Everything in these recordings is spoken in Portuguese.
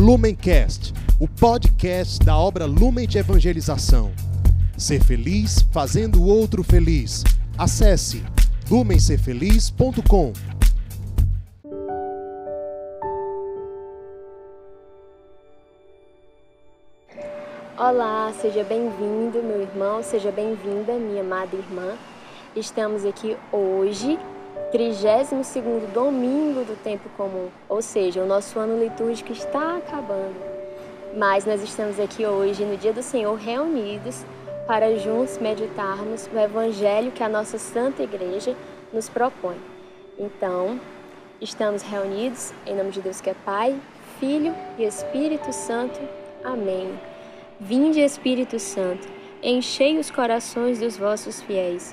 Lumencast, o podcast da obra Lumen de Evangelização. Ser feliz fazendo o outro feliz. Acesse lumencerfeliz.com. Olá, seja bem-vindo, meu irmão, seja bem-vinda, minha amada irmã. Estamos aqui hoje 32 domingo do tempo comum, ou seja, o nosso ano litúrgico está acabando. Mas nós estamos aqui hoje, no Dia do Senhor, reunidos para juntos meditarmos o Evangelho que a nossa Santa Igreja nos propõe. Então, estamos reunidos em nome de Deus que é Pai, Filho e Espírito Santo. Amém. Vinde, Espírito Santo, enchei os corações dos vossos fiéis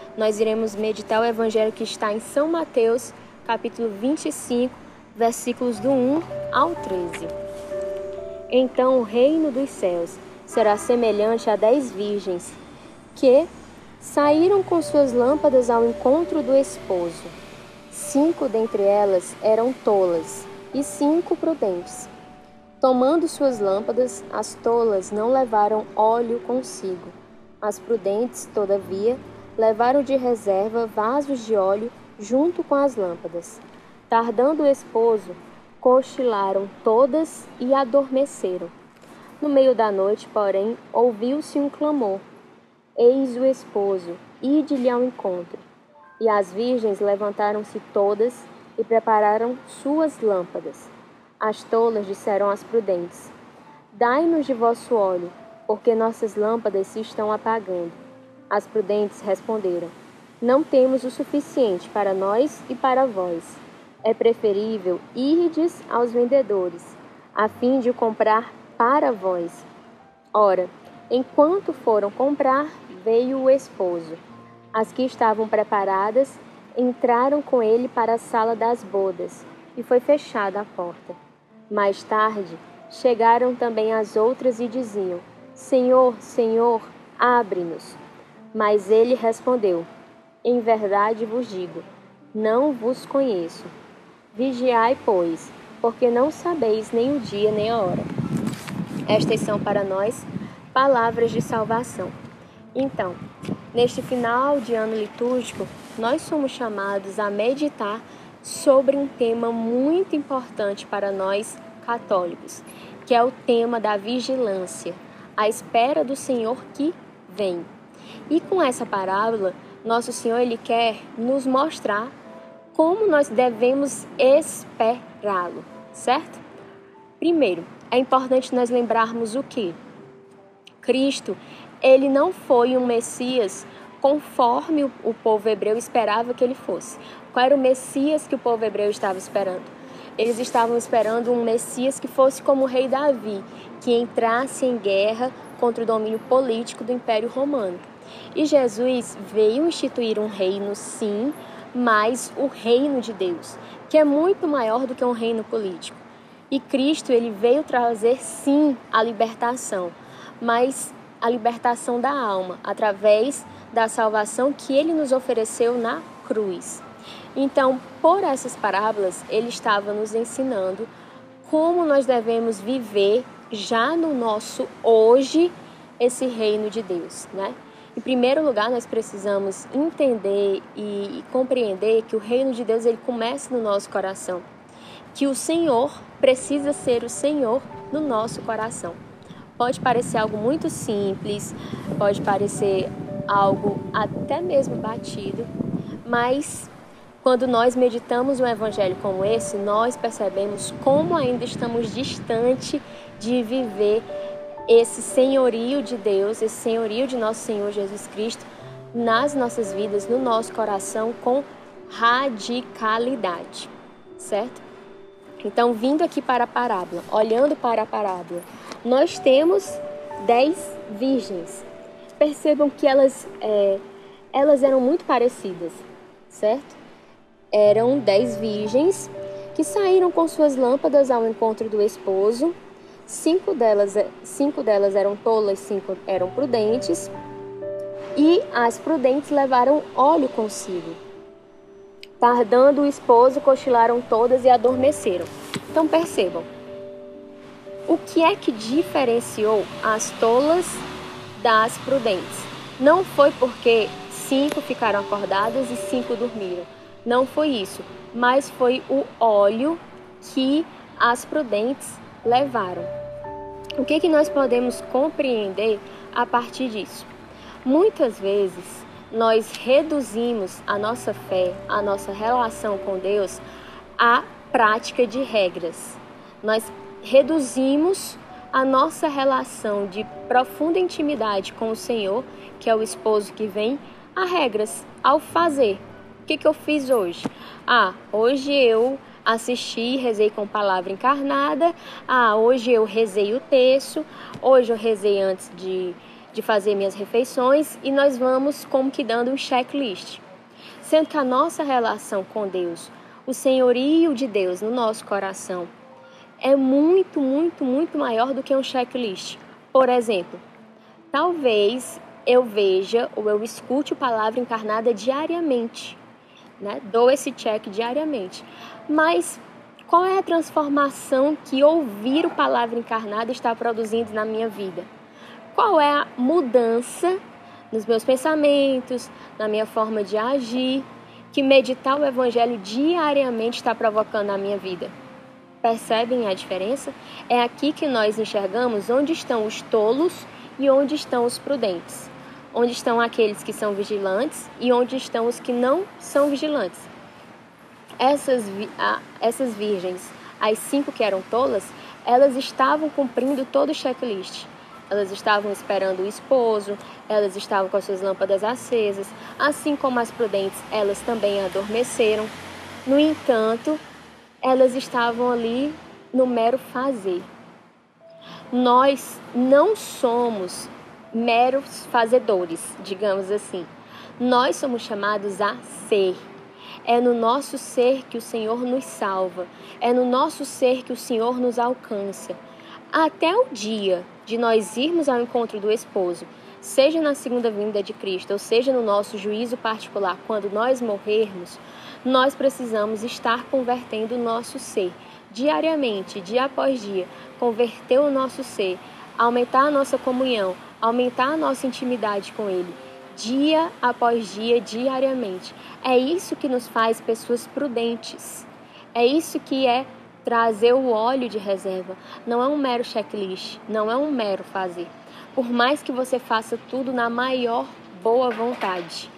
nós iremos meditar o evangelho que está em São Mateus, capítulo 25, versículos do 1 ao 13. Então o reino dos céus será semelhante a dez virgens que saíram com suas lâmpadas ao encontro do esposo. Cinco dentre elas eram tolas e cinco prudentes. Tomando suas lâmpadas, as tolas não levaram óleo consigo. As prudentes, todavia, levaram de reserva vasos de óleo junto com as lâmpadas. Tardando o esposo, cochilaram todas e adormeceram. No meio da noite, porém, ouviu-se um clamor: Eis o esposo, ide-lhe ao encontro. E as virgens levantaram-se todas e prepararam suas lâmpadas. As tolas disseram às prudentes: Dai-nos de vosso óleo, porque nossas lâmpadas se estão apagando. As prudentes responderam: Não temos o suficiente para nós e para vós. É preferível irdes aos vendedores, a fim de comprar para vós. Ora, enquanto foram comprar, veio o esposo. As que estavam preparadas entraram com ele para a sala das bodas, e foi fechada a porta. Mais tarde, chegaram também as outras e diziam: Senhor, Senhor, abre-nos. Mas ele respondeu: Em verdade vos digo, não vos conheço. Vigiai, pois, porque não sabeis nem o dia nem a hora. Estas são para nós palavras de salvação. Então, neste final de ano litúrgico, nós somos chamados a meditar sobre um tema muito importante para nós católicos, que é o tema da vigilância, a espera do Senhor que vem. E com essa parábola, nosso Senhor ele quer nos mostrar como nós devemos esperá-lo, certo? Primeiro, é importante nós lembrarmos o que Cristo, ele não foi um Messias conforme o povo hebreu esperava que ele fosse. Qual era o Messias que o povo hebreu estava esperando? Eles estavam esperando um Messias que fosse como o rei Davi, que entrasse em guerra contra o domínio político do Império Romano. E Jesus veio instituir um reino, sim, mas o reino de Deus, que é muito maior do que um reino político. E Cristo, ele veio trazer, sim, a libertação, mas a libertação da alma, através da salvação que ele nos ofereceu na cruz. Então, por essas parábolas, ele estava nos ensinando como nós devemos viver já no nosso hoje esse reino de Deus, né? Em primeiro lugar, nós precisamos entender e compreender que o reino de Deus ele começa no nosso coração, que o Senhor precisa ser o Senhor no nosso coração. Pode parecer algo muito simples, pode parecer algo até mesmo batido, mas quando nós meditamos um evangelho como esse, nós percebemos como ainda estamos distante de viver esse senhorio de Deus, esse senhorio de nosso Senhor Jesus Cristo nas nossas vidas, no nosso coração, com radicalidade, certo? Então, vindo aqui para a parábola, olhando para a parábola, nós temos dez virgens. Percebam que elas, é, elas eram muito parecidas, certo? Eram dez virgens que saíram com suas lâmpadas ao encontro do esposo. Cinco delas, cinco delas eram tolas, cinco eram prudentes. E as prudentes levaram óleo consigo. Tardando o esposo, cochilaram todas e adormeceram. Então percebam, o que é que diferenciou as tolas das prudentes? Não foi porque cinco ficaram acordadas e cinco dormiram. Não foi isso, mas foi o óleo que as prudentes levaram. O que, que nós podemos compreender a partir disso? Muitas vezes nós reduzimos a nossa fé, a nossa relação com Deus à prática de regras. Nós reduzimos a nossa relação de profunda intimidade com o Senhor, que é o esposo que vem, a regras, ao fazer. O que, que eu fiz hoje? Ah, hoje eu assisti, rezei com palavra encarnada. Ah, hoje eu rezei o texto. Hoje eu rezei antes de de fazer minhas refeições e nós vamos como que dando um checklist. Sendo que a nossa relação com Deus, o senhorio de Deus no nosso coração, é muito, muito, muito maior do que um checklist. Por exemplo, talvez eu veja ou eu escute a palavra encarnada diariamente, né? Dou esse check diariamente. Mas qual é a transformação que ouvir o palavra encarnada está produzindo na minha vida? qual é a mudança nos meus pensamentos, na minha forma de agir, que meditar o Evangelho diariamente está provocando na minha vida. Percebem a diferença? É aqui que nós enxergamos onde estão os tolos e onde estão os prudentes. Onde estão aqueles que são vigilantes e onde estão os que não são vigilantes. Essas, essas virgens, as cinco que eram tolas, elas estavam cumprindo todo o checklist elas estavam esperando o esposo, elas estavam com as suas lâmpadas acesas, assim como as prudentes, elas também adormeceram. No entanto, elas estavam ali no mero fazer. Nós não somos meros fazedores, digamos assim. Nós somos chamados a ser. É no nosso ser que o Senhor nos salva, é no nosso ser que o Senhor nos alcança. Até o dia de nós irmos ao encontro do esposo, seja na segunda vinda de Cristo, ou seja no nosso juízo particular, quando nós morrermos, nós precisamos estar convertendo o nosso ser diariamente, dia após dia, converter o nosso ser, aumentar a nossa comunhão, aumentar a nossa intimidade com Ele, dia após dia, diariamente. É isso que nos faz pessoas prudentes. É isso que é Trazer o óleo de reserva não é um mero checklist, não é um mero fazer. Por mais que você faça tudo na maior boa vontade,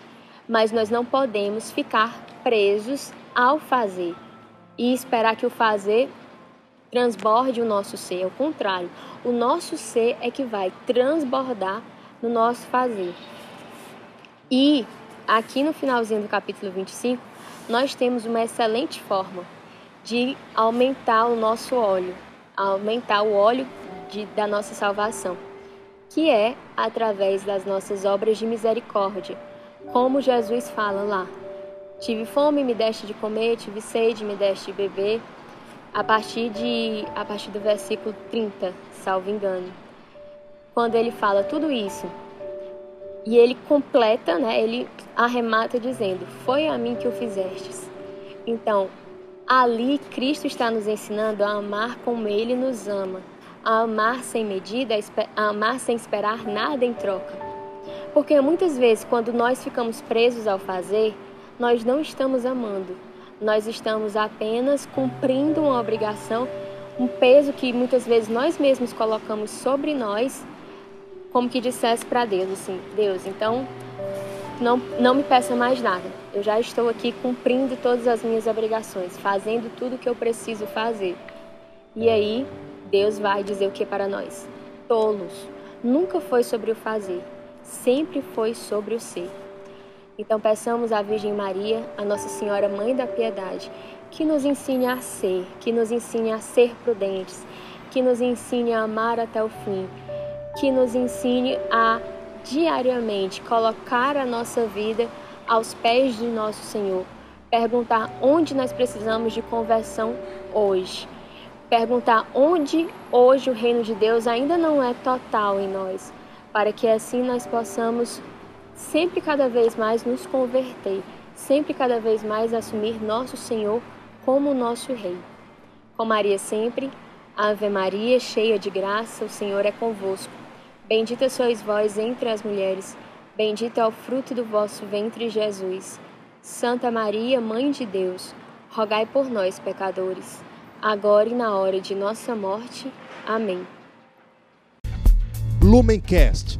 mas nós não podemos ficar presos ao fazer e esperar que o fazer transborde o nosso ser. Ao contrário, o nosso ser é que vai transbordar no nosso fazer. E aqui no finalzinho do capítulo 25, nós temos uma excelente forma de aumentar o nosso óleo, aumentar o óleo de, da nossa salvação, que é através das nossas obras de misericórdia, como Jesus fala lá. Tive fome, me deste de comer, tive sede, me deste de beber. A partir de a partir do versículo 30, salvo engano. Quando ele fala tudo isso, e ele completa, né? Ele arremata dizendo: "Foi a mim que o fizestes". Então, Ali, Cristo está nos ensinando a amar como Ele nos ama, a amar sem medida, a amar sem esperar nada em troca. Porque muitas vezes, quando nós ficamos presos ao fazer, nós não estamos amando, nós estamos apenas cumprindo uma obrigação, um peso que muitas vezes nós mesmos colocamos sobre nós, como que dissesse para Deus assim: Deus, então não, não me peça mais nada. Eu já estou aqui cumprindo todas as minhas obrigações, fazendo tudo o que eu preciso fazer. E aí, Deus vai dizer o que para nós? Tolos. Nunca foi sobre o fazer, sempre foi sobre o ser. Então, peçamos à Virgem Maria, a Nossa Senhora Mãe da Piedade, que nos ensine a ser, que nos ensine a ser prudentes, que nos ensine a amar até o fim, que nos ensine a diariamente colocar a nossa vida aos pés de nosso Senhor, perguntar onde nós precisamos de conversão hoje, perguntar onde hoje o reino de Deus ainda não é total em nós, para que assim nós possamos sempre cada vez mais nos converter, sempre cada vez mais assumir nosso Senhor como nosso Rei. Com Maria sempre, Ave Maria, cheia de graça, o Senhor é convosco. Bendita sois vós entre as mulheres, bendito é o fruto do vosso ventre, Jesus. Santa Maria, Mãe de Deus, rogai por nós, pecadores, agora e na hora de nossa morte. Amém. Lumencast,